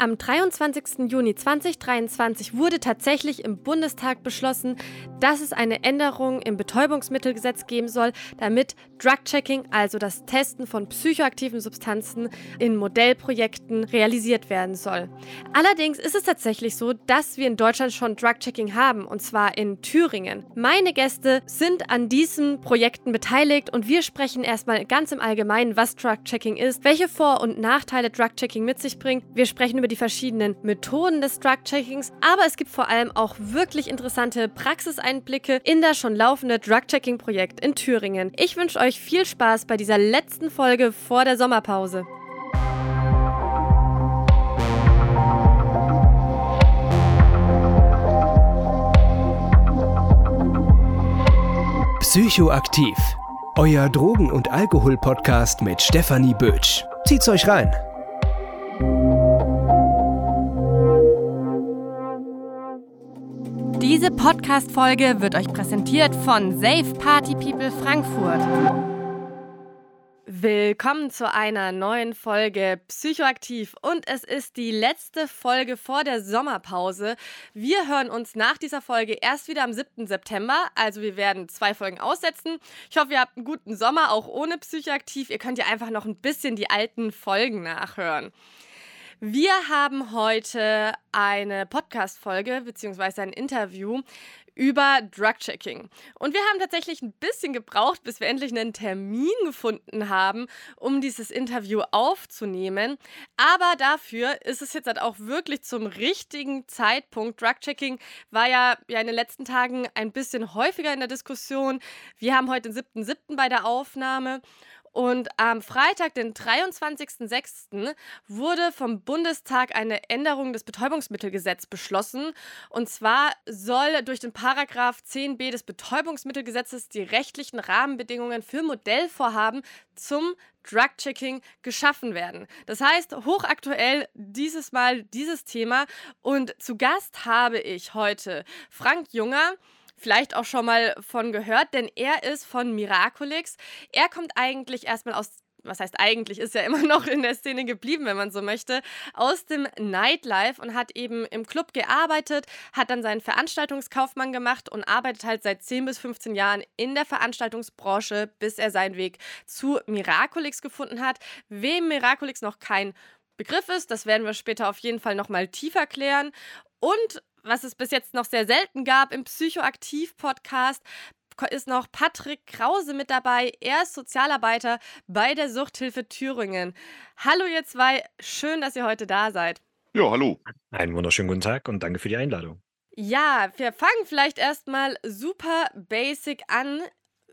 Am 23. Juni 2023 wurde tatsächlich im Bundestag beschlossen, dass es eine Änderung im Betäubungsmittelgesetz geben soll, damit Drug-Checking, also das Testen von psychoaktiven Substanzen, in Modellprojekten realisiert werden soll. Allerdings ist es tatsächlich so, dass wir in Deutschland schon Drug-Checking haben, und zwar in Thüringen. Meine Gäste sind an diesen Projekten beteiligt und wir sprechen erstmal ganz im Allgemeinen, was Drug-Checking ist, welche Vor- und Nachteile Drug-Checking mit sich bringt. Wir sprechen über die verschiedenen Methoden des Drug-Checkings, aber es gibt vor allem auch wirklich interessante Praxiseinblicke in das schon laufende Drug-Checking-Projekt in Thüringen. Ich wünsche euch viel Spaß bei dieser letzten Folge vor der Sommerpause. Psychoaktiv. Euer Drogen- und Alkohol-Podcast mit Stefanie Bötsch. Zieht's euch rein. Diese Podcast-Folge wird euch präsentiert von Safe Party People Frankfurt. Willkommen zu einer neuen Folge Psychoaktiv und es ist die letzte Folge vor der Sommerpause. Wir hören uns nach dieser Folge erst wieder am 7. September, also wir werden zwei Folgen aussetzen. Ich hoffe, ihr habt einen guten Sommer, auch ohne Psychoaktiv. Ihr könnt ja einfach noch ein bisschen die alten Folgen nachhören. Wir haben heute eine Podcast-Folge bzw. ein Interview über Drug-Checking. Und wir haben tatsächlich ein bisschen gebraucht, bis wir endlich einen Termin gefunden haben, um dieses Interview aufzunehmen. Aber dafür ist es jetzt halt auch wirklich zum richtigen Zeitpunkt. Drug-Checking war ja, ja in den letzten Tagen ein bisschen häufiger in der Diskussion. Wir haben heute den 7.7. bei der Aufnahme. Und am Freitag, den 23.06., wurde vom Bundestag eine Änderung des Betäubungsmittelgesetzes beschlossen. Und zwar soll durch den Paragraph 10b des Betäubungsmittelgesetzes die rechtlichen Rahmenbedingungen für Modellvorhaben zum Drug-Checking geschaffen werden. Das heißt, hochaktuell dieses Mal dieses Thema. Und zu Gast habe ich heute Frank Junger vielleicht auch schon mal von gehört, denn er ist von Miraculix. Er kommt eigentlich erstmal aus was heißt eigentlich, ist ja immer noch in der Szene geblieben, wenn man so möchte, aus dem Nightlife und hat eben im Club gearbeitet, hat dann seinen Veranstaltungskaufmann gemacht und arbeitet halt seit 10 bis 15 Jahren in der Veranstaltungsbranche, bis er seinen Weg zu Miraculix gefunden hat. Wem Miraculix noch kein Begriff ist, das werden wir später auf jeden Fall nochmal tiefer klären. Und was es bis jetzt noch sehr selten gab im Psychoaktiv-Podcast, ist noch Patrick Krause mit dabei. Er ist Sozialarbeiter bei der Suchthilfe Thüringen. Hallo ihr zwei, schön, dass ihr heute da seid. Ja, hallo. Einen wunderschönen guten Tag und danke für die Einladung. Ja, wir fangen vielleicht erstmal super basic an.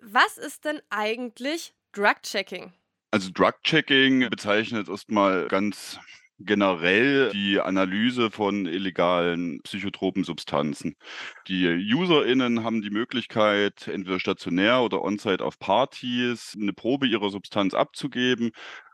Was ist denn eigentlich Drug-Checking? Also Drug-Checking bezeichnet erstmal ganz generell die Analyse von illegalen psychotropen Substanzen. Die UserInnen haben die Möglichkeit, entweder stationär oder on-site auf Partys eine Probe ihrer Substanz abzugeben.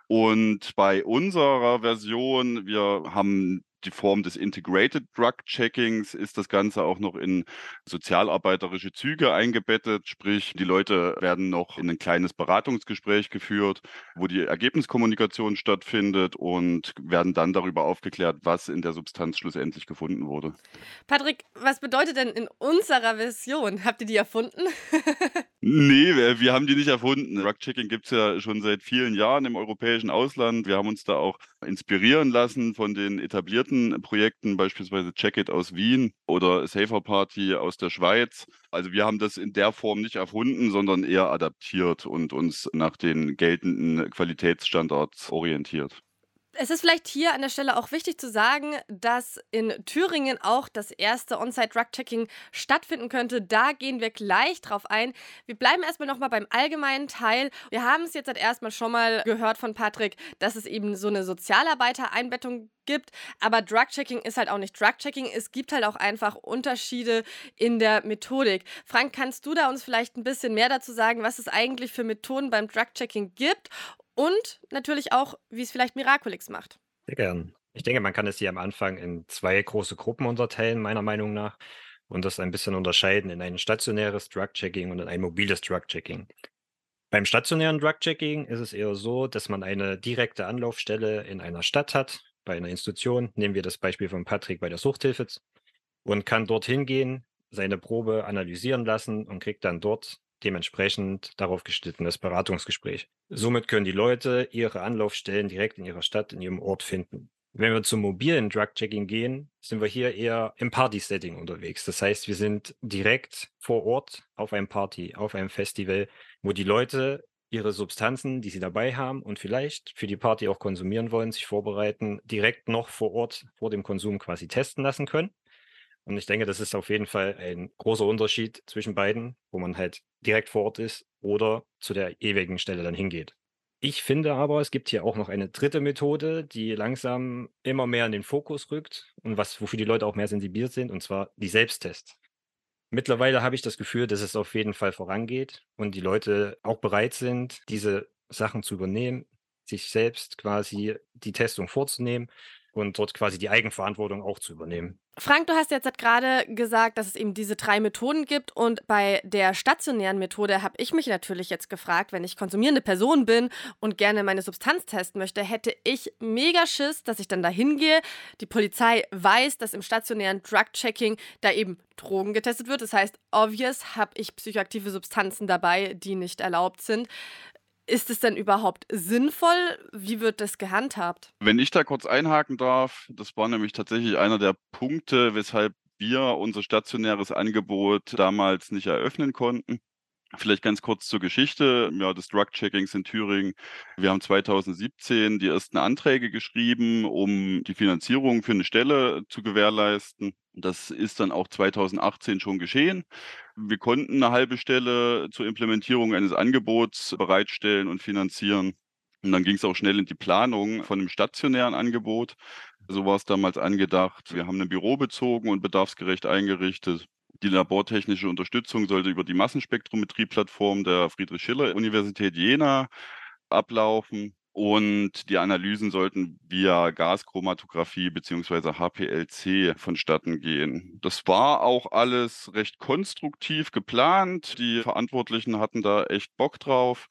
Und bei unserer Version, wir haben die Form des Integrated Drug Checkings ist das Ganze auch noch in sozialarbeiterische Züge eingebettet. Sprich, die Leute werden noch in ein kleines Beratungsgespräch geführt, wo die Ergebniskommunikation stattfindet und werden dann darüber aufgeklärt, was in der Substanz schlussendlich gefunden wurde. Patrick, was bedeutet denn in unserer Version? Habt ihr die erfunden? nee, wir, wir, haben die nicht erfunden. Drug Checking gibt es ja schon seit vielen Jahren im europäischen Ausland. Wir haben uns da auch inspirieren lassen von den etablierten etablierten Projekten, beispielsweise Check It aus Wien oder Safer Party aus der Schweiz. Also wir haben das in der Form nicht erfunden, sondern eher adaptiert und uns nach den geltenden Qualitätsstandards orientiert. Es ist vielleicht hier an der Stelle auch wichtig zu sagen, dass in Thüringen auch das erste On-Site-Drug-Checking stattfinden könnte. Da gehen wir gleich drauf ein. Wir bleiben erstmal nochmal beim allgemeinen Teil. Wir haben es jetzt halt erstmal schon mal gehört von Patrick, dass es eben so eine Sozialarbeitereinbettung gibt. Aber Drug-Checking ist halt auch nicht Drug-Checking. Es gibt halt auch einfach Unterschiede in der Methodik. Frank, kannst du da uns vielleicht ein bisschen mehr dazu sagen, was es eigentlich für Methoden beim Drug-Checking gibt und natürlich auch, wie es vielleicht Miraculix macht. Sehr gern. Ich denke, man kann es hier am Anfang in zwei große Gruppen unterteilen, meiner Meinung nach, und das ein bisschen unterscheiden in ein stationäres Drug-Checking und in ein mobiles Drug-Checking. Beim stationären Drug-Checking ist es eher so, dass man eine direkte Anlaufstelle in einer Stadt hat, bei einer Institution, nehmen wir das Beispiel von Patrick bei der Suchthilfe, und kann dorthin gehen, seine Probe analysieren lassen und kriegt dann dort dementsprechend darauf geschnittenes Beratungsgespräch. Somit können die Leute ihre Anlaufstellen direkt in ihrer Stadt, in ihrem Ort finden. Wenn wir zum mobilen Drug-Checking gehen, sind wir hier eher im Party-Setting unterwegs. Das heißt, wir sind direkt vor Ort auf einem Party, auf einem Festival, wo die Leute ihre Substanzen, die sie dabei haben und vielleicht für die Party auch konsumieren wollen, sich vorbereiten, direkt noch vor Ort vor dem Konsum quasi testen lassen können. Und ich denke, das ist auf jeden Fall ein großer Unterschied zwischen beiden, wo man halt direkt vor Ort ist oder zu der ewigen Stelle dann hingeht. Ich finde aber, es gibt hier auch noch eine dritte Methode, die langsam immer mehr in den Fokus rückt und was, wofür die Leute auch mehr sensibilisiert sind, und zwar die Selbsttests. Mittlerweile habe ich das Gefühl, dass es auf jeden Fall vorangeht und die Leute auch bereit sind, diese Sachen zu übernehmen, sich selbst quasi die Testung vorzunehmen und dort quasi die Eigenverantwortung auch zu übernehmen. Frank, du hast jetzt gerade gesagt, dass es eben diese drei Methoden gibt und bei der stationären Methode habe ich mich natürlich jetzt gefragt, wenn ich konsumierende Person bin und gerne meine Substanz testen möchte, hätte ich mega Schiss, dass ich dann da hingehe. Die Polizei weiß, dass im stationären Drug-Checking da eben Drogen getestet wird. Das heißt, obvious habe ich psychoaktive Substanzen dabei, die nicht erlaubt sind. Ist es denn überhaupt sinnvoll? Wie wird das gehandhabt? Wenn ich da kurz einhaken darf, das war nämlich tatsächlich einer der Punkte, weshalb wir unser stationäres Angebot damals nicht eröffnen konnten. Vielleicht ganz kurz zur Geschichte ja, des Drug-Checkings in Thüringen. Wir haben 2017 die ersten Anträge geschrieben, um die Finanzierung für eine Stelle zu gewährleisten. Das ist dann auch 2018 schon geschehen. Wir konnten eine halbe Stelle zur Implementierung eines Angebots bereitstellen und finanzieren. Und dann ging es auch schnell in die Planung von einem stationären Angebot. So war es damals angedacht. Wir haben ein Büro bezogen und bedarfsgerecht eingerichtet. Die labortechnische Unterstützung sollte über die Massenspektrometrie-Plattform der Friedrich-Schiller-Universität Jena ablaufen. Und die Analysen sollten via Gaschromatographie beziehungsweise HPLC vonstatten gehen. Das war auch alles recht konstruktiv geplant. Die Verantwortlichen hatten da echt Bock drauf.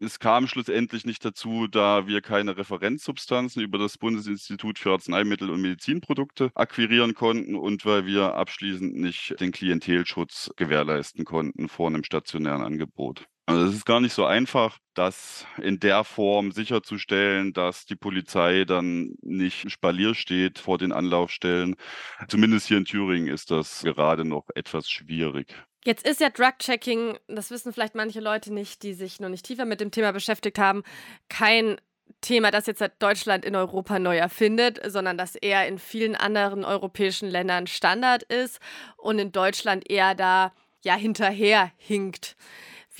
Es kam schlussendlich nicht dazu, da wir keine Referenzsubstanzen über das Bundesinstitut für Arzneimittel und Medizinprodukte akquirieren konnten und weil wir abschließend nicht den Klientelschutz gewährleisten konnten vor einem stationären Angebot. Also es ist gar nicht so einfach, das in der Form sicherzustellen, dass die Polizei dann nicht Spalier steht vor den Anlaufstellen. Zumindest hier in Thüringen ist das gerade noch etwas schwierig. Jetzt ist ja Drug-Checking, das wissen vielleicht manche Leute nicht, die sich noch nicht tiefer mit dem Thema beschäftigt haben, kein Thema, das jetzt Deutschland in Europa neu erfindet, sondern das eher in vielen anderen europäischen Ländern Standard ist und in Deutschland eher da ja hinterher hinkt.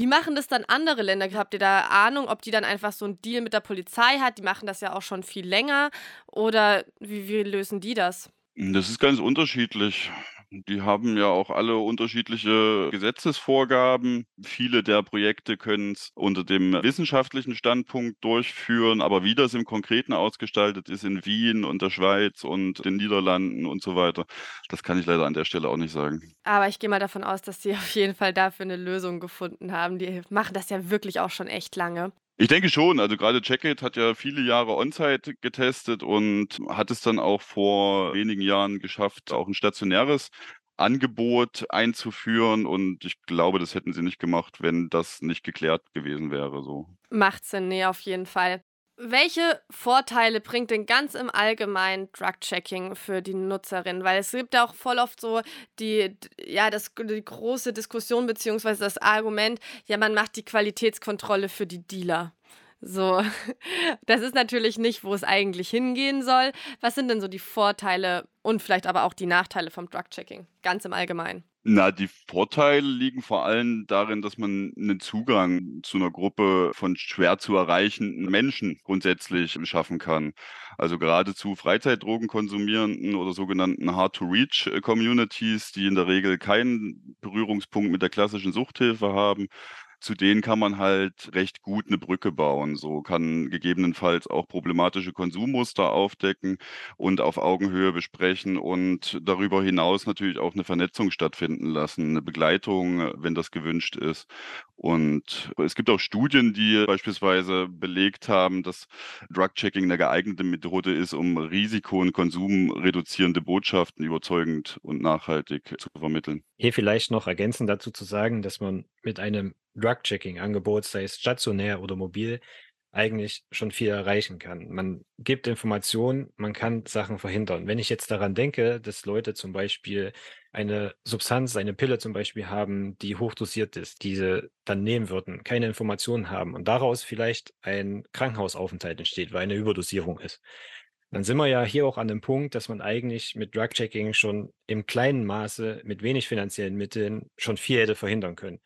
Wie machen das dann andere Länder? Habt ihr da Ahnung, ob die dann einfach so einen Deal mit der Polizei hat? Die machen das ja auch schon viel länger. Oder wie, wie lösen die das? Das ist ganz unterschiedlich. Die haben ja auch alle unterschiedliche Gesetzesvorgaben. Viele der Projekte können es unter dem wissenschaftlichen Standpunkt durchführen, aber wie das im Konkreten ausgestaltet ist in Wien und der Schweiz und den Niederlanden und so weiter, das kann ich leider an der Stelle auch nicht sagen. Aber ich gehe mal davon aus, dass sie auf jeden Fall dafür eine Lösung gefunden haben. Die machen das ja wirklich auch schon echt lange. Ich denke schon. Also gerade Jacket hat ja viele Jahre On-Site getestet und hat es dann auch vor wenigen Jahren geschafft, auch ein stationäres Angebot einzuführen. Und ich glaube, das hätten sie nicht gemacht, wenn das nicht geklärt gewesen wäre. So. Macht Sinn, nee, auf jeden Fall. Welche Vorteile bringt denn ganz im Allgemeinen Drug-Checking für die Nutzerin? Weil es gibt ja auch voll oft so die, ja, das, die große Diskussion beziehungsweise das Argument, ja, man macht die Qualitätskontrolle für die Dealer. So, das ist natürlich nicht, wo es eigentlich hingehen soll. Was sind denn so die Vorteile und vielleicht aber auch die Nachteile vom Drug-Checking, ganz im Allgemeinen? Na, die Vorteile liegen vor allem darin, dass man einen Zugang zu einer Gruppe von schwer zu erreichenden Menschen grundsätzlich schaffen kann. Also gerade zu Freizeitdrogenkonsumierenden oder sogenannten Hard-to-Reach-Communities, die in der Regel keinen Berührungspunkt mit der klassischen Suchthilfe haben zu denen kann man halt recht gut eine Brücke bauen. So kann gegebenenfalls auch problematische Konsummuster aufdecken und auf Augenhöhe besprechen und darüber hinaus natürlich auch eine Vernetzung stattfinden lassen, eine Begleitung, wenn das gewünscht ist. Und es gibt auch Studien, die beispielsweise belegt haben, dass Drug-Checking eine geeignete Methode ist, um Risiko- und konsumreduzierende Botschaften überzeugend und nachhaltig zu vermitteln. Hier vielleicht noch ergänzend dazu zu sagen, dass man mit einem Drug-Checking-Angebot, sei es stationär oder mobil, eigentlich schon viel erreichen kann. Man gibt Informationen, man kann Sachen verhindern. Wenn ich jetzt daran denke, dass Leute zum Beispiel eine Substanz, eine Pille zum Beispiel haben, die hochdosiert ist, diese dann nehmen würden, keine Informationen haben und daraus vielleicht ein Krankenhausaufenthalt entsteht, weil eine Überdosierung ist. Dann sind wir ja hier auch an dem Punkt, dass man eigentlich mit Drug-Checking schon im kleinen Maße mit wenig finanziellen Mitteln schon viel hätte verhindern können.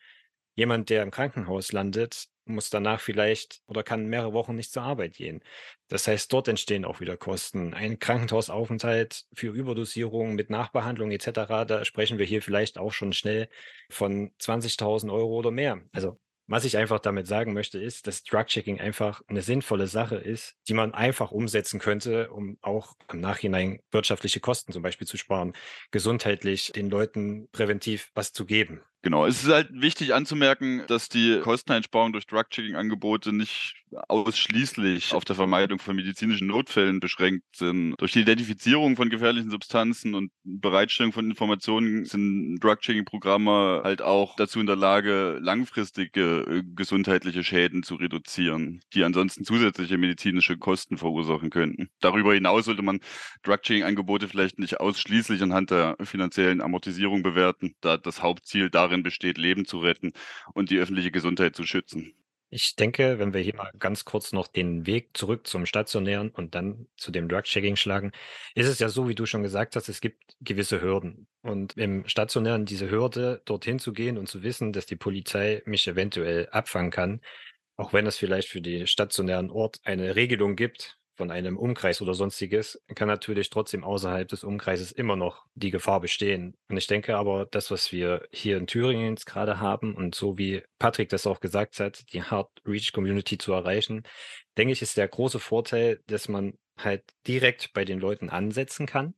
Jemand, der im Krankenhaus landet, muss danach vielleicht oder kann mehrere Wochen nicht zur Arbeit gehen. Das heißt, dort entstehen auch wieder Kosten. Ein Krankenhausaufenthalt für Überdosierung mit Nachbehandlung etc., da sprechen wir hier vielleicht auch schon schnell von 20.000 Euro oder mehr. Also was ich einfach damit sagen möchte, ist, dass Drug-Checking einfach eine sinnvolle Sache ist, die man einfach umsetzen könnte, um auch im Nachhinein wirtschaftliche Kosten zum Beispiel zu sparen, gesundheitlich den Leuten präventiv was zu geben. Genau, es ist halt wichtig anzumerken, dass die Kosteneinsparung durch Drug-Checking-Angebote nicht ausschließlich auf der Vermeidung von medizinischen Notfällen beschränkt sind. Durch die Identifizierung von gefährlichen Substanzen und Bereitstellung von Informationen sind Drug-Checking-Programme halt auch dazu in der Lage, langfristige äh, gesundheitliche Schäden zu reduzieren, die ansonsten zusätzliche medizinische Kosten verursachen könnten. Darüber hinaus sollte man Drug-Checking-Angebote vielleicht nicht ausschließlich anhand der finanziellen Amortisierung bewerten, da das Hauptziel darin darin besteht, Leben zu retten und die öffentliche Gesundheit zu schützen. Ich denke, wenn wir hier mal ganz kurz noch den Weg zurück zum Stationären und dann zu dem Drug-Checking schlagen, ist es ja so, wie du schon gesagt hast, es gibt gewisse Hürden. Und im Stationären diese Hürde, dorthin zu gehen und zu wissen, dass die Polizei mich eventuell abfangen kann, auch wenn es vielleicht für den stationären Ort eine Regelung gibt, von einem Umkreis oder sonstiges, kann natürlich trotzdem außerhalb des Umkreises immer noch die Gefahr bestehen. Und ich denke aber, das, was wir hier in Thüringen jetzt gerade haben und so wie Patrick das auch gesagt hat, die Hard Reach Community zu erreichen, denke ich, ist der große Vorteil, dass man halt direkt bei den Leuten ansetzen kann.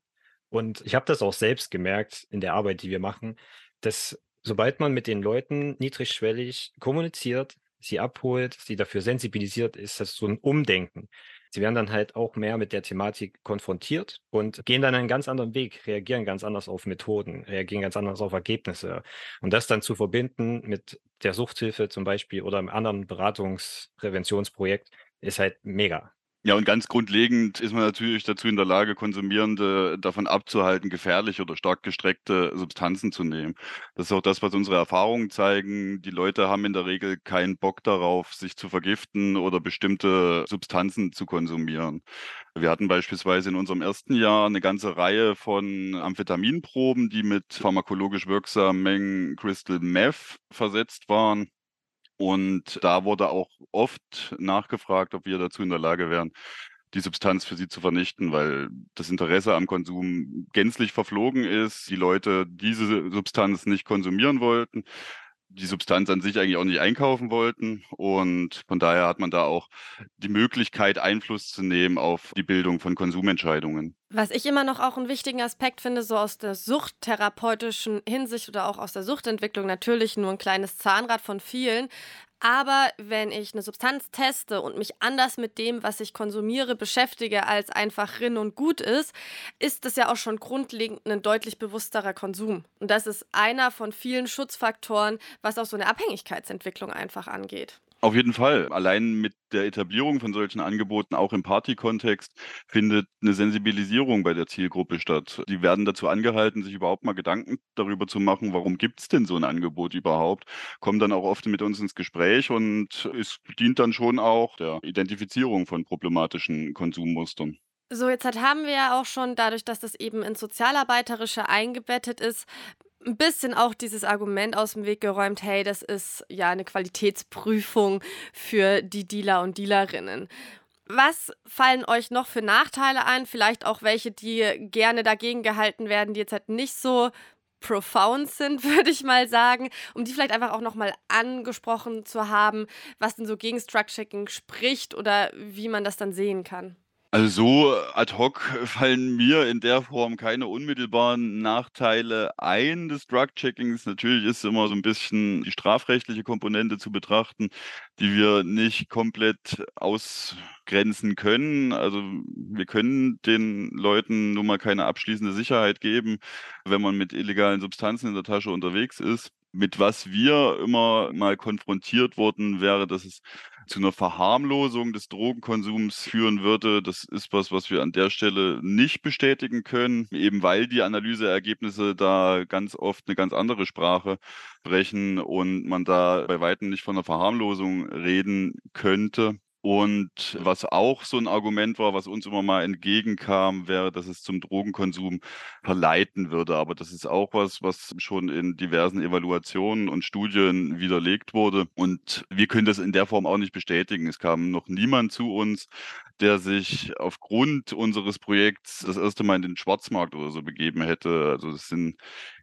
Und ich habe das auch selbst gemerkt in der Arbeit, die wir machen, dass sobald man mit den Leuten niedrigschwellig kommuniziert, sie abholt, sie dafür sensibilisiert, ist das so ein Umdenken. Sie werden dann halt auch mehr mit der Thematik konfrontiert und gehen dann einen ganz anderen Weg, reagieren ganz anders auf Methoden, reagieren ganz anders auf Ergebnisse. Und das dann zu verbinden mit der Suchthilfe zum Beispiel oder einem anderen Beratungspräventionsprojekt ist halt mega. Ja, und ganz grundlegend ist man natürlich dazu in der Lage, Konsumierende davon abzuhalten, gefährliche oder stark gestreckte Substanzen zu nehmen. Das ist auch das, was unsere Erfahrungen zeigen. Die Leute haben in der Regel keinen Bock darauf, sich zu vergiften oder bestimmte Substanzen zu konsumieren. Wir hatten beispielsweise in unserem ersten Jahr eine ganze Reihe von Amphetaminproben, die mit pharmakologisch wirksamen Mengen Crystal Meth versetzt waren. Und da wurde auch oft nachgefragt, ob wir dazu in der Lage wären, die Substanz für sie zu vernichten, weil das Interesse am Konsum gänzlich verflogen ist, die Leute diese Substanz nicht konsumieren wollten die Substanz an sich eigentlich auch nicht einkaufen wollten. Und von daher hat man da auch die Möglichkeit, Einfluss zu nehmen auf die Bildung von Konsumentscheidungen. Was ich immer noch auch einen wichtigen Aspekt finde, so aus der suchttherapeutischen Hinsicht oder auch aus der Suchtentwicklung, natürlich nur ein kleines Zahnrad von vielen, aber wenn ich eine Substanz teste und mich anders mit dem, was ich konsumiere, beschäftige, als einfach Rinn und Gut ist, ist das ja auch schon grundlegend ein deutlich bewussterer Konsum. Und das ist einer von vielen Schutzfaktoren, was auch so eine Abhängigkeitsentwicklung einfach angeht. Auf jeden Fall. Allein mit der Etablierung von solchen Angeboten, auch im Party-Kontext, findet eine Sensibilisierung bei der Zielgruppe statt. Die werden dazu angehalten, sich überhaupt mal Gedanken darüber zu machen, warum gibt es denn so ein Angebot überhaupt, kommen dann auch oft mit uns ins Gespräch und es dient dann schon auch der Identifizierung von problematischen Konsummustern. So, jetzt haben wir ja auch schon dadurch, dass das eben ins Sozialarbeiterische eingebettet ist, ein bisschen auch dieses Argument aus dem Weg geräumt, hey, das ist ja eine Qualitätsprüfung für die Dealer und Dealerinnen. Was fallen euch noch für Nachteile ein? Vielleicht auch welche, die gerne dagegen gehalten werden, die jetzt halt nicht so profound sind, würde ich mal sagen, um die vielleicht einfach auch nochmal angesprochen zu haben, was denn so gegen Struct-Checking spricht oder wie man das dann sehen kann. Also so ad hoc fallen mir in der Form keine unmittelbaren Nachteile ein des Drug-Checkings. Natürlich ist immer so ein bisschen die strafrechtliche Komponente zu betrachten, die wir nicht komplett ausgrenzen können. Also wir können den Leuten nun mal keine abschließende Sicherheit geben, wenn man mit illegalen Substanzen in der Tasche unterwegs ist. Mit was wir immer mal konfrontiert wurden, wäre, dass es zu einer Verharmlosung des Drogenkonsums führen würde. Das ist was, was wir an der Stelle nicht bestätigen können, eben weil die Analyseergebnisse da ganz oft eine ganz andere Sprache sprechen und man da bei weitem nicht von einer Verharmlosung reden könnte. Und was auch so ein Argument war, was uns immer mal entgegenkam, wäre, dass es zum Drogenkonsum verleiten würde. Aber das ist auch was, was schon in diversen Evaluationen und Studien widerlegt wurde. Und wir können das in der Form auch nicht bestätigen. Es kam noch niemand zu uns, der sich aufgrund unseres Projekts das erste Mal in den Schwarzmarkt oder so begeben hätte. Also es sind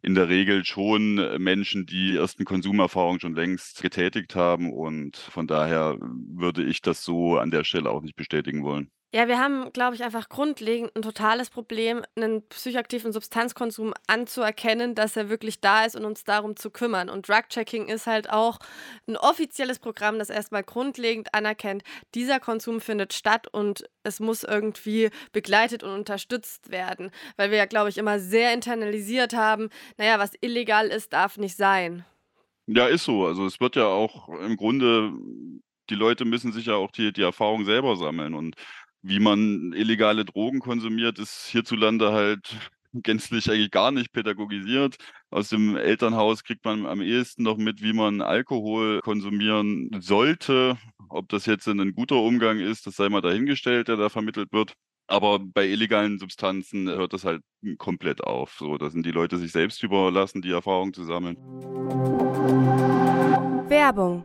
in der Regel schon Menschen, die ersten Konsumerfahrungen schon längst getätigt haben und von daher würde ich das so an der Stelle auch nicht bestätigen wollen. Ja, wir haben, glaube ich, einfach grundlegend ein totales Problem, einen psychoaktiven Substanzkonsum anzuerkennen, dass er wirklich da ist und uns darum zu kümmern. Und Drug-Checking ist halt auch ein offizielles Programm, das erstmal grundlegend anerkennt, dieser Konsum findet statt und es muss irgendwie begleitet und unterstützt werden. Weil wir ja, glaube ich, immer sehr internalisiert haben, naja, was illegal ist, darf nicht sein. Ja, ist so. Also es wird ja auch im Grunde, die Leute müssen sich ja auch die, die Erfahrung selber sammeln und wie man illegale Drogen konsumiert, ist hierzulande halt gänzlich eigentlich gar nicht pädagogisiert. Aus dem Elternhaus kriegt man am ehesten noch mit, wie man Alkohol konsumieren sollte. Ob das jetzt ein guter Umgang ist, das sei mal dahingestellt, der da vermittelt wird. Aber bei illegalen Substanzen hört das halt komplett auf. So, da sind die Leute sich selbst überlassen, die Erfahrung zu sammeln. Werbung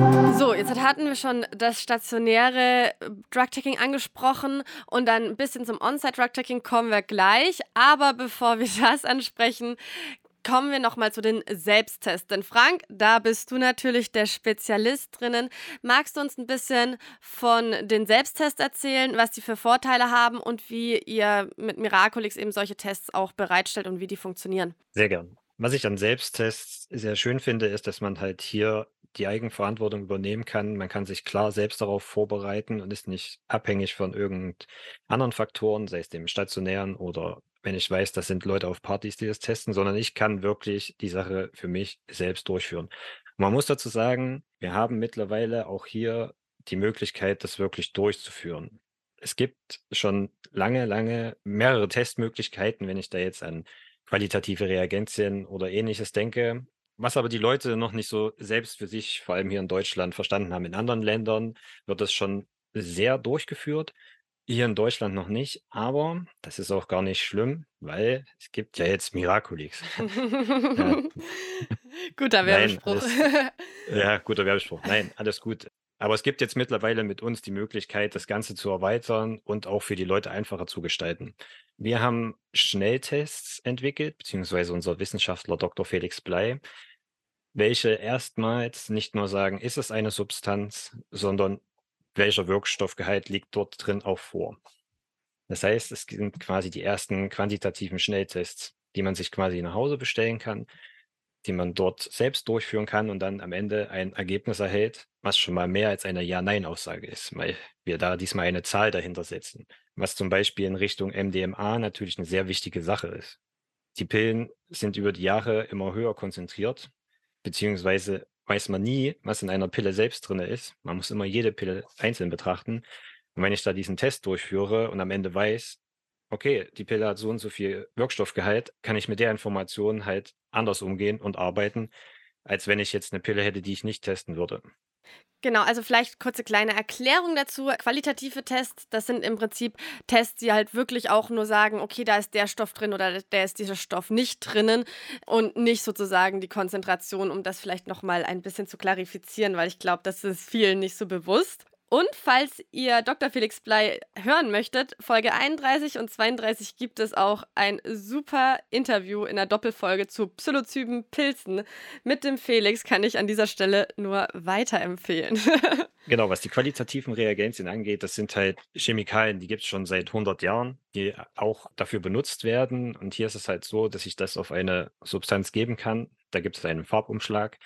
So, jetzt hatten wir schon das stationäre äh, Drug-Checking angesprochen und dann ein bisschen zum On-Site-Drug-Checking kommen wir gleich. Aber bevor wir das ansprechen, kommen wir nochmal zu den Selbsttests. Denn Frank, da bist du natürlich der Spezialist drinnen. Magst du uns ein bisschen von den Selbsttests erzählen, was die für Vorteile haben und wie ihr mit Miraculix eben solche Tests auch bereitstellt und wie die funktionieren? Sehr gern. Was ich an Selbsttests sehr schön finde, ist, dass man halt hier die Eigenverantwortung übernehmen kann. Man kann sich klar selbst darauf vorbereiten und ist nicht abhängig von irgendeinen anderen Faktoren, sei es dem stationären oder wenn ich weiß, das sind Leute auf Partys, die das testen, sondern ich kann wirklich die Sache für mich selbst durchführen. man muss dazu sagen, wir haben mittlerweile auch hier die Möglichkeit, das wirklich durchzuführen. Es gibt schon lange, lange mehrere Testmöglichkeiten, wenn ich da jetzt an qualitative Reagenzien oder ähnliches denke. Was aber die Leute noch nicht so selbst für sich, vor allem hier in Deutschland, verstanden haben. In anderen Ländern wird das schon sehr durchgeführt. Hier in Deutschland noch nicht, aber das ist auch gar nicht schlimm, weil es gibt ja jetzt Miraculix. Guter Werbespruch. Nein, alles, ja, guter Werbespruch. Nein, alles gut. Aber es gibt jetzt mittlerweile mit uns die Möglichkeit, das Ganze zu erweitern und auch für die Leute einfacher zu gestalten. Wir haben Schnelltests entwickelt, beziehungsweise unser Wissenschaftler Dr. Felix Blei, welche erstmals nicht nur sagen, ist es eine Substanz, sondern welcher Wirkstoffgehalt liegt dort drin auch vor. Das heißt, es sind quasi die ersten quantitativen Schnelltests, die man sich quasi nach Hause bestellen kann, die man dort selbst durchführen kann und dann am Ende ein Ergebnis erhält, was schon mal mehr als eine Ja-Nein-Aussage ist, weil wir da diesmal eine Zahl dahinter setzen, was zum Beispiel in Richtung MDMA natürlich eine sehr wichtige Sache ist. Die Pillen sind über die Jahre immer höher konzentriert, beziehungsweise weiß man nie, was in einer Pille selbst drin ist. Man muss immer jede Pille einzeln betrachten. Und wenn ich da diesen Test durchführe und am Ende weiß, okay, die Pille hat so und so viel Wirkstoffgehalt, kann ich mit der Information halt anders umgehen und arbeiten, als wenn ich jetzt eine Pille hätte, die ich nicht testen würde. Genau, also vielleicht kurze kleine Erklärung dazu. Qualitative Tests, das sind im Prinzip Tests, die halt wirklich auch nur sagen, okay, da ist der Stoff drin oder der ist dieser Stoff nicht drinnen und nicht sozusagen die Konzentration, um das vielleicht nochmal ein bisschen zu klarifizieren, weil ich glaube, das ist vielen nicht so bewusst. Und falls ihr Dr. Felix Blei hören möchtet, Folge 31 und 32 gibt es auch ein super Interview in der Doppelfolge zu Psilocyben Pilzen. Mit dem Felix kann ich an dieser Stelle nur weiterempfehlen. genau, was die qualitativen Reagenzien angeht, das sind halt Chemikalien, die gibt es schon seit 100 Jahren, die auch dafür benutzt werden. Und hier ist es halt so, dass ich das auf eine Substanz geben kann. Da gibt es einen Farbumschlag.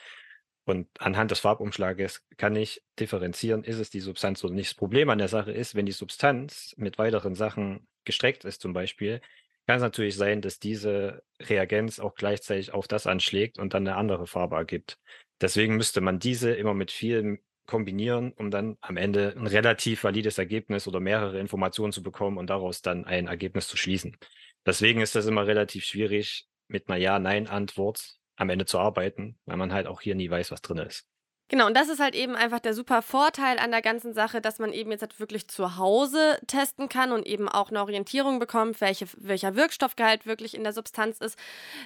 Und anhand des Farbumschlages kann ich differenzieren, ist es die Substanz oder nicht. Das Problem an der Sache ist, wenn die Substanz mit weiteren Sachen gestreckt ist, zum Beispiel, kann es natürlich sein, dass diese Reagenz auch gleichzeitig auf das anschlägt und dann eine andere Farbe ergibt. Deswegen müsste man diese immer mit vielen kombinieren, um dann am Ende ein relativ valides Ergebnis oder mehrere Informationen zu bekommen und daraus dann ein Ergebnis zu schließen. Deswegen ist das immer relativ schwierig, mit einer Ja-Nein-Antwort am Ende zu arbeiten, weil man halt auch hier nie weiß, was drin ist. Genau, und das ist halt eben einfach der super Vorteil an der ganzen Sache, dass man eben jetzt halt wirklich zu Hause testen kann und eben auch eine Orientierung bekommt, welche, welcher Wirkstoffgehalt wirklich in der Substanz ist.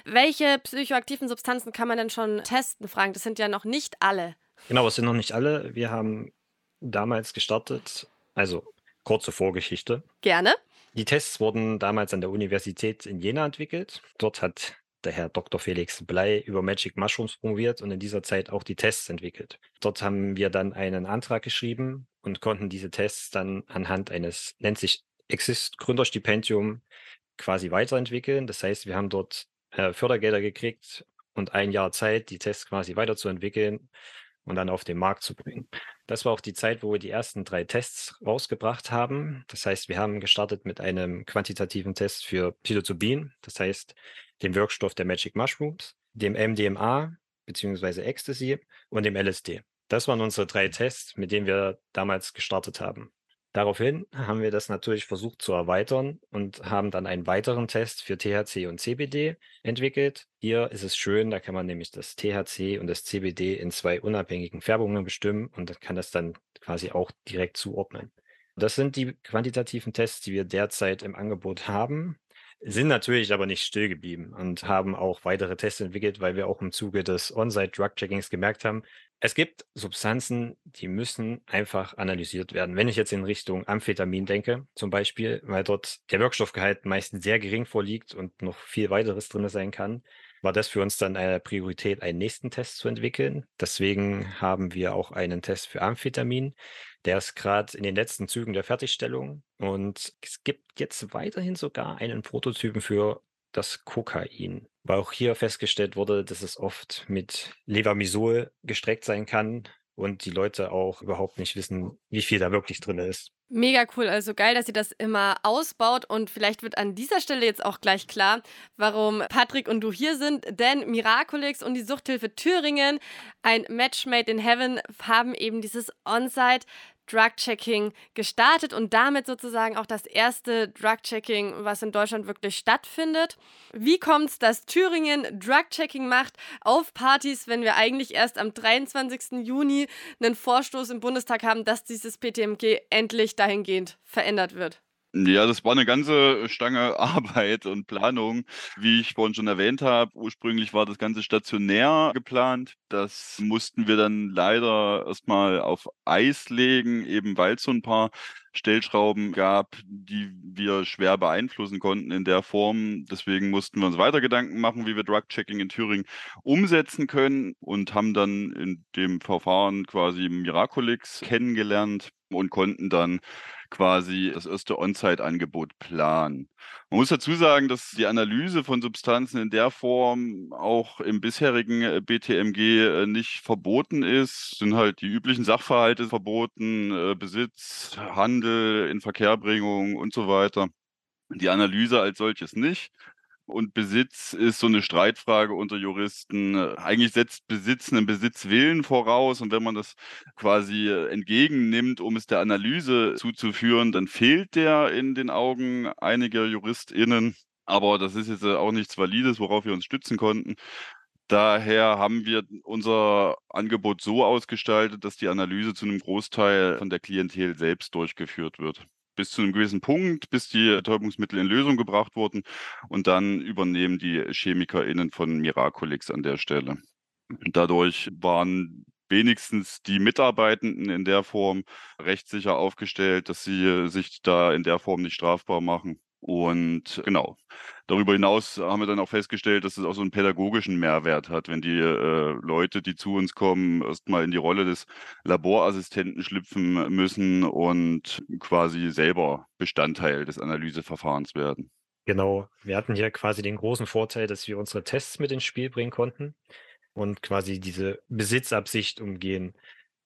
Welche psychoaktiven Substanzen kann man denn schon testen, Frank? Das sind ja noch nicht alle. Genau, es sind noch nicht alle. Wir haben damals gestartet, also kurze Vorgeschichte. Gerne. Die Tests wurden damals an der Universität in Jena entwickelt. Dort hat der Herr Dr. Felix Blei über Magic Mushrooms promoviert und in dieser Zeit auch die Tests entwickelt. Dort haben wir dann einen Antrag geschrieben und konnten diese Tests dann anhand eines, nennt sich Exist Gründerstipendium, quasi weiterentwickeln. Das heißt, wir haben dort äh, Fördergelder gekriegt und ein Jahr Zeit, die Tests quasi weiterzuentwickeln und dann auf den Markt zu bringen. Das war auch die Zeit, wo wir die ersten drei Tests rausgebracht haben. Das heißt, wir haben gestartet mit einem quantitativen Test für Psilocybin, das heißt dem Wirkstoff der Magic Mushrooms, dem MDMA bzw. Ecstasy und dem LSD. Das waren unsere drei Tests, mit denen wir damals gestartet haben. Daraufhin haben wir das natürlich versucht zu erweitern und haben dann einen weiteren Test für THC und CBD entwickelt. Hier ist es schön, da kann man nämlich das THC und das CBD in zwei unabhängigen Färbungen bestimmen und kann das dann quasi auch direkt zuordnen. Das sind die quantitativen Tests, die wir derzeit im Angebot haben sind natürlich aber nicht still geblieben und haben auch weitere Tests entwickelt, weil wir auch im Zuge des On-Site-Drug-Checkings gemerkt haben, es gibt Substanzen, die müssen einfach analysiert werden. Wenn ich jetzt in Richtung Amphetamin denke, zum Beispiel, weil dort der Wirkstoffgehalt meistens sehr gering vorliegt und noch viel weiteres drin sein kann, war das für uns dann eine Priorität, einen nächsten Test zu entwickeln. Deswegen haben wir auch einen Test für Amphetamin. Der ist gerade in den letzten Zügen der Fertigstellung und es gibt jetzt weiterhin sogar einen Prototypen für das Kokain, weil auch hier festgestellt wurde, dass es oft mit Levamisol gestreckt sein kann und die Leute auch überhaupt nicht wissen, wie viel da wirklich drin ist. Mega cool, also geil, dass ihr das immer ausbaut und vielleicht wird an dieser Stelle jetzt auch gleich klar, warum Patrick und du hier sind, denn Miraculix und die Suchthilfe Thüringen, ein Match made in Heaven, haben eben dieses On-Site Drug-Checking gestartet und damit sozusagen auch das erste Drug-Checking, was in Deutschland wirklich stattfindet. Wie kommt es, dass Thüringen Drug-Checking macht auf Partys, wenn wir eigentlich erst am 23. Juni einen Vorstoß im Bundestag haben, dass dieses PTMG endlich dahingehend verändert wird? Ja, das war eine ganze Stange Arbeit und Planung. Wie ich vorhin schon erwähnt habe, ursprünglich war das Ganze stationär geplant. Das mussten wir dann leider erstmal auf Eis legen, eben weil es so ein paar Stellschrauben gab, die wir schwer beeinflussen konnten in der Form. Deswegen mussten wir uns weiter Gedanken machen, wie wir Drug-Checking in Thüringen umsetzen können und haben dann in dem Verfahren quasi Miraculix kennengelernt und konnten dann quasi das erste On-Site-Angebot planen. Man muss dazu sagen, dass die Analyse von Substanzen in der Form auch im bisherigen äh, BTMG äh, nicht verboten ist. Sind halt die üblichen Sachverhalte verboten, äh, Besitz, Handel, Inverkehrbringung und so weiter. Die Analyse als solches nicht und Besitz ist so eine Streitfrage unter Juristen. Eigentlich setzt Besitz einen Besitzwillen voraus und wenn man das quasi entgegennimmt, um es der Analyse zuzuführen, dann fehlt der in den Augen einiger JuristInnen. Aber das ist jetzt auch nichts Valides, worauf wir uns stützen konnten. Daher haben wir unser Angebot so ausgestaltet, dass die Analyse zu einem Großteil von der Klientel selbst durchgeführt wird bis zu einem gewissen Punkt, bis die Betäubungsmittel in Lösung gebracht wurden. Und dann übernehmen die ChemikerInnen von Miraculix an der Stelle. Dadurch waren wenigstens die Mitarbeitenden in der Form rechtssicher aufgestellt, dass sie sich da in der Form nicht strafbar machen. Und genau, darüber hinaus haben wir dann auch festgestellt, dass es auch so einen pädagogischen Mehrwert hat, wenn die äh, Leute, die zu uns kommen, erstmal in die Rolle des Laborassistenten schlüpfen müssen und quasi selber Bestandteil des Analyseverfahrens werden. Genau, wir hatten hier quasi den großen Vorteil, dass wir unsere Tests mit ins Spiel bringen konnten und quasi diese Besitzabsicht umgehen.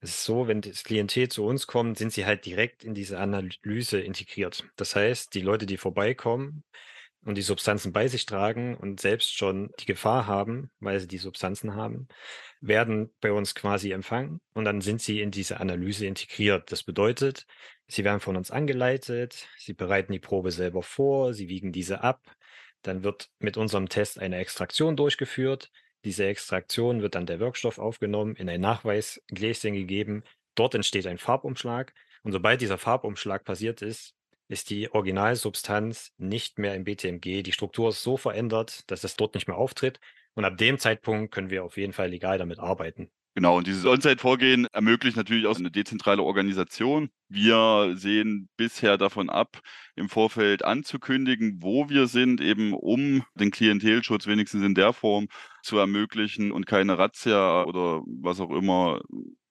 Es ist so, wenn das Klientel zu uns kommt, sind sie halt direkt in diese Analyse integriert. Das heißt, die Leute, die vorbeikommen und die Substanzen bei sich tragen und selbst schon die Gefahr haben, weil sie die Substanzen haben, werden bei uns quasi empfangen und dann sind sie in diese Analyse integriert. Das bedeutet, sie werden von uns angeleitet, sie bereiten die Probe selber vor, sie wiegen diese ab, dann wird mit unserem Test eine Extraktion durchgeführt, diese Extraktion wird dann der Wirkstoff aufgenommen, in ein Nachweisgläschen gegeben. Dort entsteht ein Farbumschlag. Und sobald dieser Farbumschlag passiert ist, ist die Originalsubstanz nicht mehr im BTMG. Die Struktur ist so verändert, dass es dort nicht mehr auftritt. Und ab dem Zeitpunkt können wir auf jeden Fall legal damit arbeiten. Genau, und dieses On-Site-Vorgehen ermöglicht natürlich auch eine dezentrale Organisation. Wir sehen bisher davon ab, im Vorfeld anzukündigen, wo wir sind, eben um den Klientelschutz wenigstens in der Form zu ermöglichen und keine Razzia oder was auch immer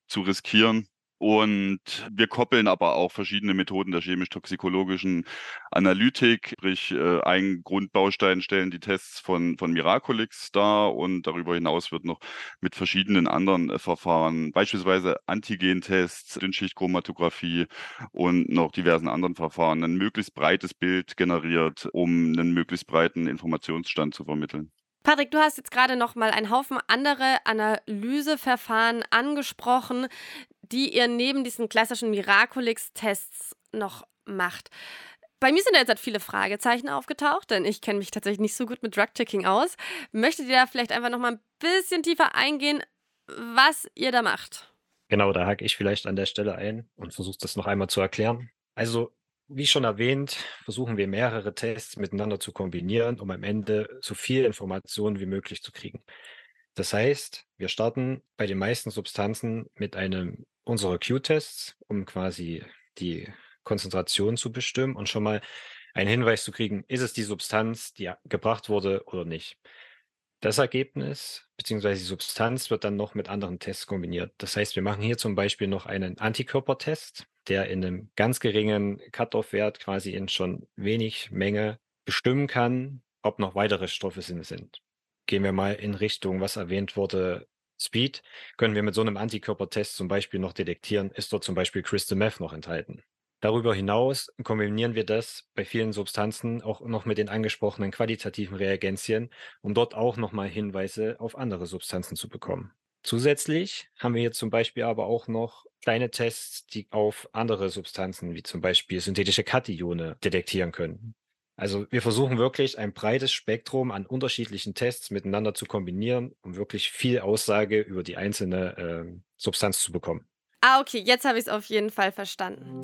zu riskieren. Und wir koppeln aber auch verschiedene Methoden der chemisch-toxikologischen Analytik. Sprich, äh, ein Grundbaustein stellen die Tests von, von Miraculix dar und darüber hinaus wird noch mit verschiedenen anderen äh, Verfahren, beispielsweise Antigentests, Dünnschichtchromatographie und noch diversen anderen Verfahren, ein möglichst breites Bild generiert, um einen möglichst breiten Informationsstand zu vermitteln. Patrick, du hast jetzt gerade noch mal einen Haufen andere Analyseverfahren angesprochen, die ihr neben diesen klassischen Miraculix-Tests noch macht. Bei mir sind jetzt halt viele Fragezeichen aufgetaucht, denn ich kenne mich tatsächlich nicht so gut mit Drug-Checking aus. Möchtet ihr da vielleicht einfach noch mal ein bisschen tiefer eingehen, was ihr da macht? Genau, da hake ich vielleicht an der Stelle ein und versuche das noch einmal zu erklären. Also wie schon erwähnt, versuchen wir mehrere Tests miteinander zu kombinieren, um am Ende so viel Informationen wie möglich zu kriegen. Das heißt, wir starten bei den meisten Substanzen mit einem unserer Q-Tests, um quasi die Konzentration zu bestimmen und schon mal einen Hinweis zu kriegen, ist es die Substanz, die gebracht wurde oder nicht. Das Ergebnis bzw. die Substanz wird dann noch mit anderen Tests kombiniert. Das heißt, wir machen hier zum Beispiel noch einen Antikörpertest, der in einem ganz geringen Cut-off-Wert quasi in schon wenig Menge bestimmen kann, ob noch weitere Stoffe sind. Gehen wir mal in Richtung, was erwähnt wurde, Speed, können wir mit so einem Antikörpertest zum Beispiel noch detektieren, ist dort zum Beispiel Crystal Meth noch enthalten. Darüber hinaus kombinieren wir das bei vielen Substanzen auch noch mit den angesprochenen qualitativen Reagenzien, um dort auch nochmal Hinweise auf andere Substanzen zu bekommen. Zusätzlich haben wir hier zum Beispiel aber auch noch kleine Tests, die auf andere Substanzen wie zum Beispiel synthetische Katione detektieren können. Also wir versuchen wirklich ein breites Spektrum an unterschiedlichen Tests miteinander zu kombinieren, um wirklich viel Aussage über die einzelne äh, Substanz zu bekommen. Ah, okay, jetzt habe ich es auf jeden Fall verstanden.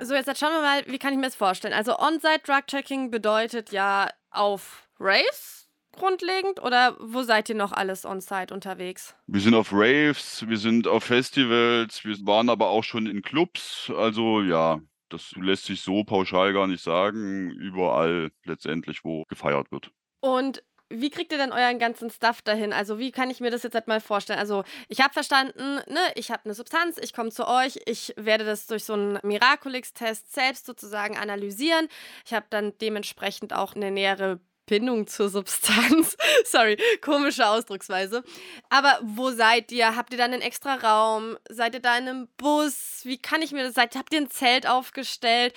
So, jetzt schauen wir mal, wie kann ich mir das vorstellen? Also On-Site Drug Checking bedeutet ja auf Raves grundlegend oder wo seid ihr noch alles on-site unterwegs? Wir sind auf Raves, wir sind auf Festivals, wir waren aber auch schon in Clubs. Also ja, das lässt sich so pauschal gar nicht sagen. Überall letztendlich, wo gefeiert wird. Und wie kriegt ihr denn euren ganzen Stuff dahin? Also, wie kann ich mir das jetzt halt mal vorstellen? Also, ich habe verstanden, ne, ich habe eine Substanz, ich komme zu euch, ich werde das durch so einen Miraculix-Test selbst sozusagen analysieren. Ich habe dann dementsprechend auch eine nähere Bindung zur Substanz. Sorry, komische Ausdrucksweise. Aber wo seid ihr? Habt ihr dann einen extra Raum? Seid ihr da in einem Bus? Wie kann ich mir das? Seid, habt ihr ein Zelt aufgestellt?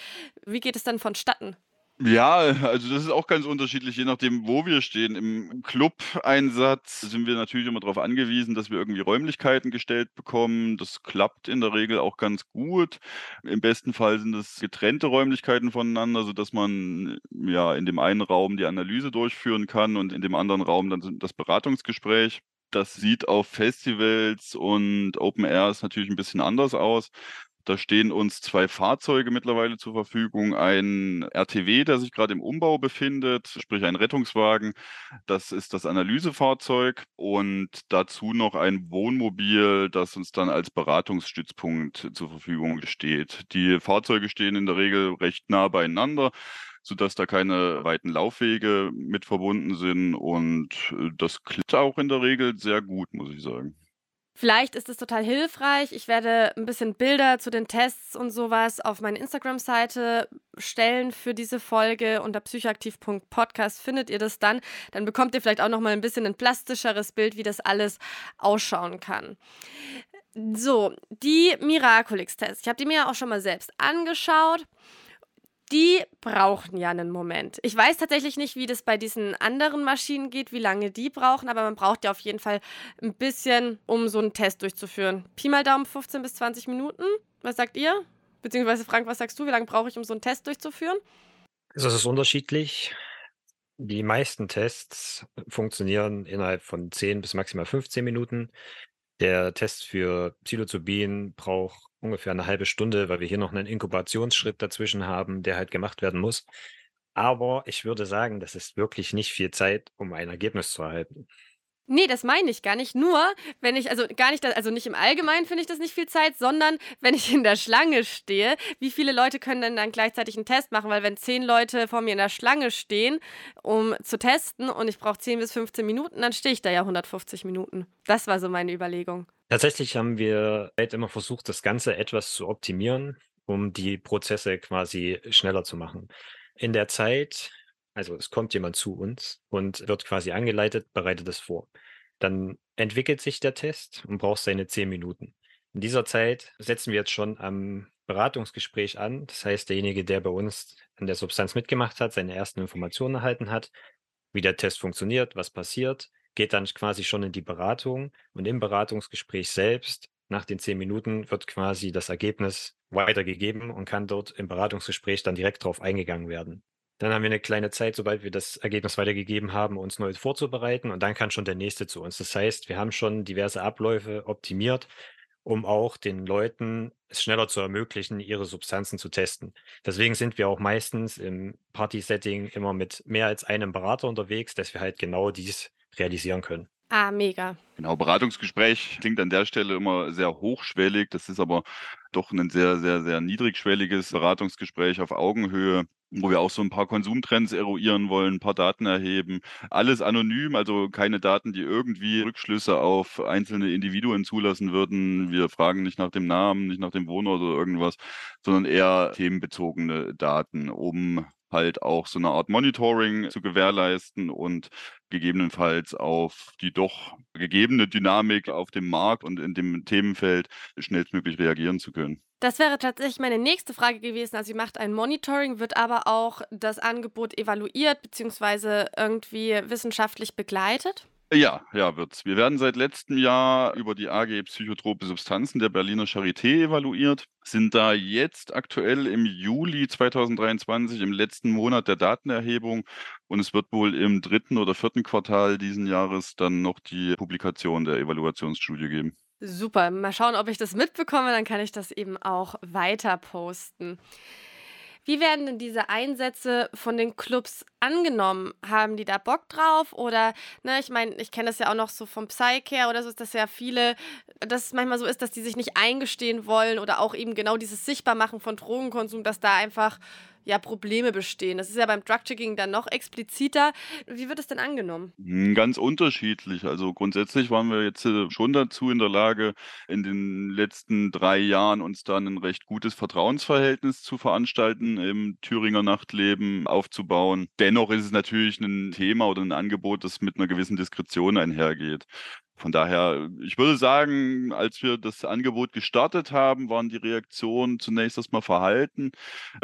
Wie geht es dann vonstatten? Ja, also das ist auch ganz unterschiedlich, je nachdem, wo wir stehen. Im Club-Einsatz sind wir natürlich immer darauf angewiesen, dass wir irgendwie Räumlichkeiten gestellt bekommen. Das klappt in der Regel auch ganz gut. Im besten Fall sind es getrennte Räumlichkeiten voneinander, sodass man ja in dem einen Raum die Analyse durchführen kann und in dem anderen Raum dann das Beratungsgespräch. Das sieht auf Festivals und Open Airs natürlich ein bisschen anders aus. Da stehen uns zwei Fahrzeuge mittlerweile zur Verfügung. Ein RTW, der sich gerade im Umbau befindet, sprich ein Rettungswagen. Das ist das Analysefahrzeug und dazu noch ein Wohnmobil, das uns dann als Beratungsstützpunkt zur Verfügung steht. Die Fahrzeuge stehen in der Regel recht nah beieinander sodass da keine weiten Laufwege mit verbunden sind. Und äh, das klappt auch in der Regel sehr gut, muss ich sagen. Vielleicht ist es total hilfreich. Ich werde ein bisschen Bilder zu den Tests und sowas auf meine Instagram-Seite stellen für diese Folge. Unter psychoaktiv.podcast findet ihr das dann. Dann bekommt ihr vielleicht auch noch mal ein bisschen ein plastischeres Bild, wie das alles ausschauen kann. So, die Miraculix-Tests. Ich habe die mir ja auch schon mal selbst angeschaut die brauchen ja einen Moment. Ich weiß tatsächlich nicht, wie das bei diesen anderen Maschinen geht, wie lange die brauchen, aber man braucht ja auf jeden Fall ein bisschen, um so einen Test durchzuführen. Pi mal Daumen 15 bis 20 Minuten. Was sagt ihr? Beziehungsweise Frank, was sagst du? Wie lange brauche ich, um so einen Test durchzuführen? Also es ist unterschiedlich. Die meisten Tests funktionieren innerhalb von 10 bis maximal 15 Minuten. Der Test für Psilocybin braucht ungefähr eine halbe Stunde, weil wir hier noch einen Inkubationsschritt dazwischen haben, der halt gemacht werden muss. Aber ich würde sagen, das ist wirklich nicht viel Zeit, um ein Ergebnis zu erhalten. Nee, das meine ich gar nicht. Nur, wenn ich, also gar nicht, also nicht im Allgemeinen finde ich das nicht viel Zeit, sondern wenn ich in der Schlange stehe, wie viele Leute können denn dann gleichzeitig einen Test machen? Weil wenn zehn Leute vor mir in der Schlange stehen, um zu testen und ich brauche 10 bis 15 Minuten, dann stehe ich da ja 150 Minuten. Das war so meine Überlegung. Tatsächlich haben wir halt immer versucht, das Ganze etwas zu optimieren, um die Prozesse quasi schneller zu machen. In der Zeit also es kommt jemand zu uns und wird quasi angeleitet, bereitet es vor. Dann entwickelt sich der Test und braucht seine zehn Minuten. In dieser Zeit setzen wir jetzt schon am Beratungsgespräch an. Das heißt, derjenige, der bei uns an der Substanz mitgemacht hat, seine ersten Informationen erhalten hat, wie der Test funktioniert, was passiert, geht dann quasi schon in die Beratung und im Beratungsgespräch selbst, nach den zehn Minuten, wird quasi das Ergebnis weitergegeben und kann dort im Beratungsgespräch dann direkt darauf eingegangen werden. Dann haben wir eine kleine Zeit, sobald wir das Ergebnis weitergegeben haben, uns neu vorzubereiten und dann kann schon der nächste zu uns. Das heißt, wir haben schon diverse Abläufe optimiert, um auch den Leuten es schneller zu ermöglichen, ihre Substanzen zu testen. Deswegen sind wir auch meistens im Party-Setting immer mit mehr als einem Berater unterwegs, dass wir halt genau dies realisieren können. Ah, mega. Genau, Beratungsgespräch klingt an der Stelle immer sehr hochschwellig. Das ist aber doch ein sehr, sehr, sehr niedrigschwelliges Beratungsgespräch auf Augenhöhe wo wir auch so ein paar Konsumtrends eruieren wollen, ein paar Daten erheben. Alles anonym, also keine Daten, die irgendwie Rückschlüsse auf einzelne Individuen zulassen würden. Wir fragen nicht nach dem Namen, nicht nach dem Wohnort oder irgendwas, sondern eher themenbezogene Daten, um halt auch so eine Art Monitoring zu gewährleisten und gegebenenfalls auf die doch gegebene Dynamik auf dem Markt und in dem Themenfeld schnellstmöglich reagieren zu können. Das wäre tatsächlich meine nächste Frage gewesen. Also, ihr macht ein Monitoring, wird aber auch das Angebot evaluiert bzw. irgendwie wissenschaftlich begleitet? Ja, ja, wird's. Wir werden seit letztem Jahr über die AG Psychotrope Substanzen der Berliner Charité evaluiert, sind da jetzt aktuell im Juli 2023 im letzten Monat der Datenerhebung und es wird wohl im dritten oder vierten Quartal diesen Jahres dann noch die Publikation der Evaluationsstudie geben. Super, mal schauen, ob ich das mitbekomme, dann kann ich das eben auch weiter posten. Wie werden denn diese Einsätze von den Clubs angenommen? Haben die da Bock drauf? Oder, ne, ich meine, ich kenne das ja auch noch so vom Psycare oder so, ist das ja viele, dass es manchmal so ist, dass die sich nicht eingestehen wollen oder auch eben genau dieses Sichtbarmachen von Drogenkonsum, dass da einfach ja, Probleme bestehen. Das ist ja beim Drug-Checking dann noch expliziter. Wie wird es denn angenommen? Hm, ganz unterschiedlich. Also grundsätzlich waren wir jetzt äh, schon dazu in der Lage, in den letzten drei Jahren uns dann ein recht gutes Vertrauensverhältnis zu Veranstalten im Thüringer Nachtleben aufzubauen. Dennoch ist es natürlich ein Thema oder ein Angebot, das mit einer gewissen Diskretion einhergeht. Von daher, ich würde sagen, als wir das Angebot gestartet haben, waren die Reaktionen zunächst erstmal verhalten.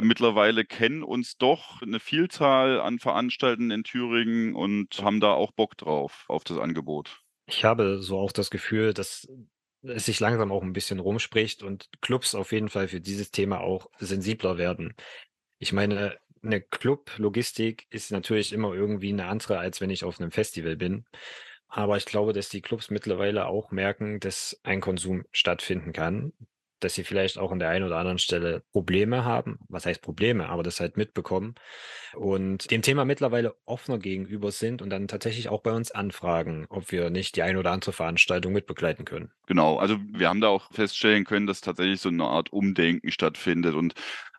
Mittlerweile kennen uns doch eine Vielzahl an Veranstaltern in Thüringen und haben da auch Bock drauf, auf das Angebot. Ich habe so auch das Gefühl, dass es sich langsam auch ein bisschen rumspricht und Clubs auf jeden Fall für dieses Thema auch sensibler werden. Ich meine, eine Club-Logistik ist natürlich immer irgendwie eine andere, als wenn ich auf einem Festival bin. Aber ich glaube, dass die Clubs mittlerweile auch merken, dass ein Konsum stattfinden kann, dass sie vielleicht auch an der einen oder anderen Stelle Probleme haben. Was heißt Probleme? Aber das halt mitbekommen und dem Thema mittlerweile offener gegenüber sind und dann tatsächlich auch bei uns anfragen, ob wir nicht die eine oder andere Veranstaltung mitbegleiten können. Genau, also wir haben da auch feststellen können, dass tatsächlich so eine Art Umdenken stattfindet und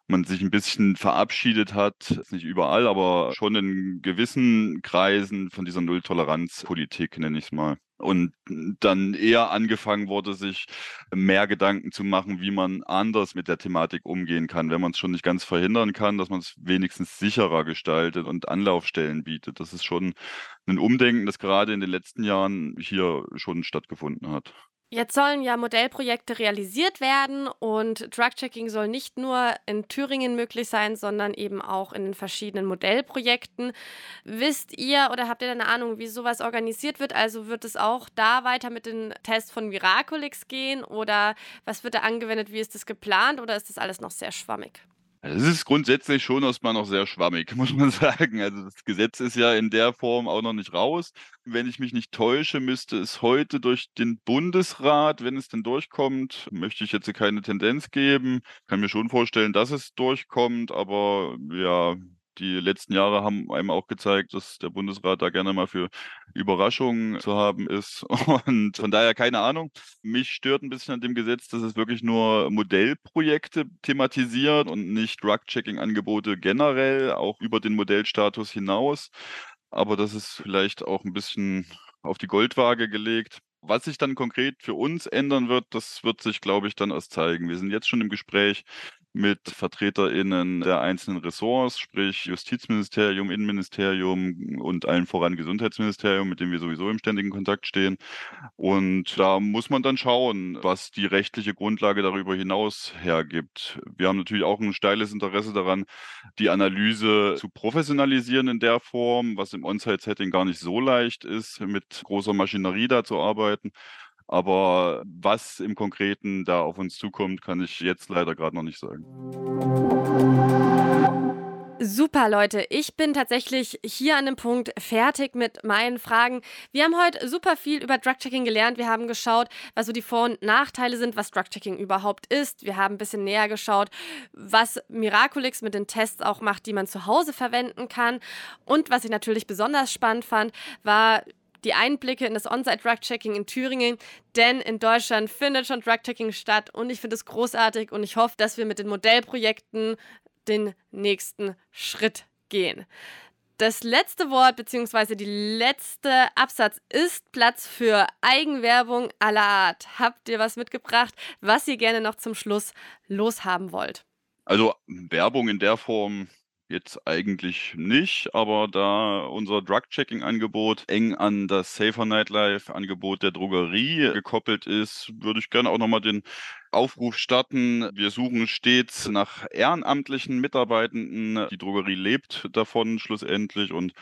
man sich ein bisschen verabschiedet hat, nicht überall, aber schon in gewissen Kreisen von dieser Nulltoleranzpolitik, nenne ich es mal. Und dann eher angefangen wurde, sich mehr Gedanken zu machen, wie man anders mit der Thematik umgehen kann, wenn man es schon nicht ganz verhindern kann, dass man es wenigstens sicherer gestaltet und Anlaufstellen bietet. Das ist schon ein Umdenken, das gerade in den letzten Jahren hier schon stattgefunden hat. Jetzt sollen ja Modellprojekte realisiert werden und Drug-Checking soll nicht nur in Thüringen möglich sein, sondern eben auch in den verschiedenen Modellprojekten. Wisst ihr oder habt ihr eine Ahnung, wie sowas organisiert wird? Also wird es auch da weiter mit den Tests von Miraculix gehen oder was wird da angewendet? Wie ist das geplant oder ist das alles noch sehr schwammig? Es ist grundsätzlich schon erstmal noch sehr schwammig, muss man sagen. Also das Gesetz ist ja in der Form auch noch nicht raus. Wenn ich mich nicht täusche, müsste es heute durch den Bundesrat, wenn es denn durchkommt, möchte ich jetzt keine Tendenz geben. Kann mir schon vorstellen, dass es durchkommt, aber ja, die letzten Jahre haben einem auch gezeigt, dass der Bundesrat da gerne mal für Überraschungen zu haben ist. Und von daher keine Ahnung. Mich stört ein bisschen an dem Gesetz, dass es wirklich nur Modellprojekte thematisiert und nicht Drug-Checking-Angebote generell, auch über den Modellstatus hinaus. Aber das ist vielleicht auch ein bisschen auf die Goldwaage gelegt. Was sich dann konkret für uns ändern wird, das wird sich, glaube ich, dann erst zeigen. Wir sind jetzt schon im Gespräch mit VertreterInnen der einzelnen Ressorts, sprich Justizministerium, Innenministerium und allen voran Gesundheitsministerium, mit dem wir sowieso im ständigen Kontakt stehen. Und da muss man dann schauen, was die rechtliche Grundlage darüber hinaus hergibt. Wir haben natürlich auch ein steiles Interesse daran, die Analyse zu professionalisieren in der Form, was im On-Site-Setting gar nicht so leicht ist, mit großer Maschinerie da zu arbeiten. Aber was im Konkreten da auf uns zukommt, kann ich jetzt leider gerade noch nicht sagen. Super, Leute. Ich bin tatsächlich hier an dem Punkt fertig mit meinen Fragen. Wir haben heute super viel über Drug-Checking gelernt. Wir haben geschaut, was so die Vor- und Nachteile sind, was Drug-Checking überhaupt ist. Wir haben ein bisschen näher geschaut, was Miraculix mit den Tests auch macht, die man zu Hause verwenden kann. Und was ich natürlich besonders spannend fand, war die Einblicke in das On-Site-Drug-Checking in Thüringen, denn in Deutschland findet schon Drug-Checking statt und ich finde es großartig und ich hoffe, dass wir mit den Modellprojekten den nächsten Schritt gehen. Das letzte Wort bzw. die letzte Absatz ist Platz für Eigenwerbung aller Art. Habt ihr was mitgebracht, was ihr gerne noch zum Schluss loshaben wollt? Also Werbung in der Form Jetzt eigentlich nicht, aber da unser Drug-Checking-Angebot eng an das Safer Nightlife-Angebot der Drogerie gekoppelt ist, würde ich gerne auch nochmal den Aufruf starten. Wir suchen stets nach ehrenamtlichen Mitarbeitenden. Die Drogerie lebt davon schlussendlich und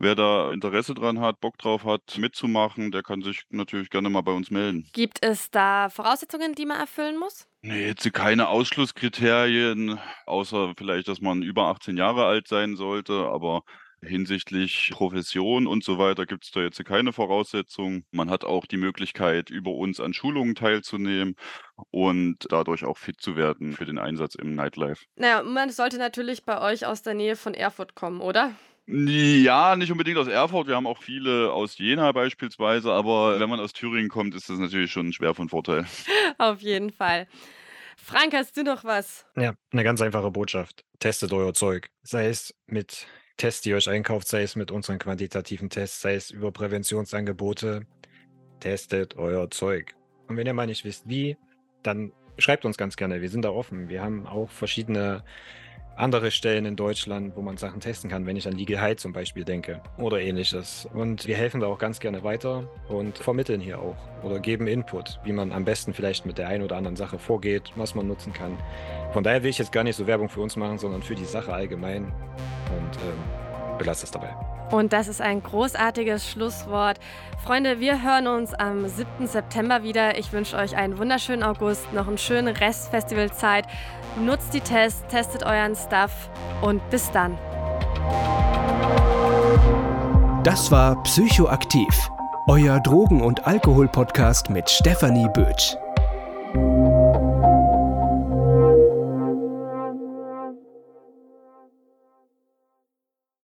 Wer da Interesse dran hat, Bock drauf hat, mitzumachen, der kann sich natürlich gerne mal bei uns melden. Gibt es da Voraussetzungen, die man erfüllen muss? Nee, jetzt keine Ausschlusskriterien, außer vielleicht, dass man über 18 Jahre alt sein sollte, aber Hinsichtlich Profession und so weiter gibt es da jetzt keine Voraussetzungen. Man hat auch die Möglichkeit, über uns an Schulungen teilzunehmen und dadurch auch fit zu werden für den Einsatz im Nightlife. Naja, man sollte natürlich bei euch aus der Nähe von Erfurt kommen, oder? Ja, nicht unbedingt aus Erfurt. Wir haben auch viele aus Jena beispielsweise, aber wenn man aus Thüringen kommt, ist das natürlich schon schwer von Vorteil. Auf jeden Fall. Frank, hast du noch was? Ja, eine ganz einfache Botschaft. Testet euer Zeug. Sei es mit Tests, die ihr euch einkauft, sei es mit unseren quantitativen Tests, sei es über Präventionsangebote. Testet euer Zeug. Und wenn ihr mal nicht wisst, wie, dann schreibt uns ganz gerne. Wir sind da offen. Wir haben auch verschiedene andere Stellen in Deutschland, wo man Sachen testen kann, wenn ich an Legal High zum Beispiel denke oder ähnliches. Und wir helfen da auch ganz gerne weiter und vermitteln hier auch oder geben Input, wie man am besten vielleicht mit der einen oder anderen Sache vorgeht, was man nutzen kann. Von daher will ich jetzt gar nicht so Werbung für uns machen, sondern für die Sache allgemein und ähm, belasse es dabei. Und das ist ein großartiges Schlusswort. Freunde, wir hören uns am 7. September wieder. Ich wünsche euch einen wunderschönen August, noch einen schönen Rest Festivalzeit. Nutzt die Tests, testet euren Stuff und bis dann. Das war Psychoaktiv, euer Drogen- und Alkohol-Podcast mit Stefanie Bötsch.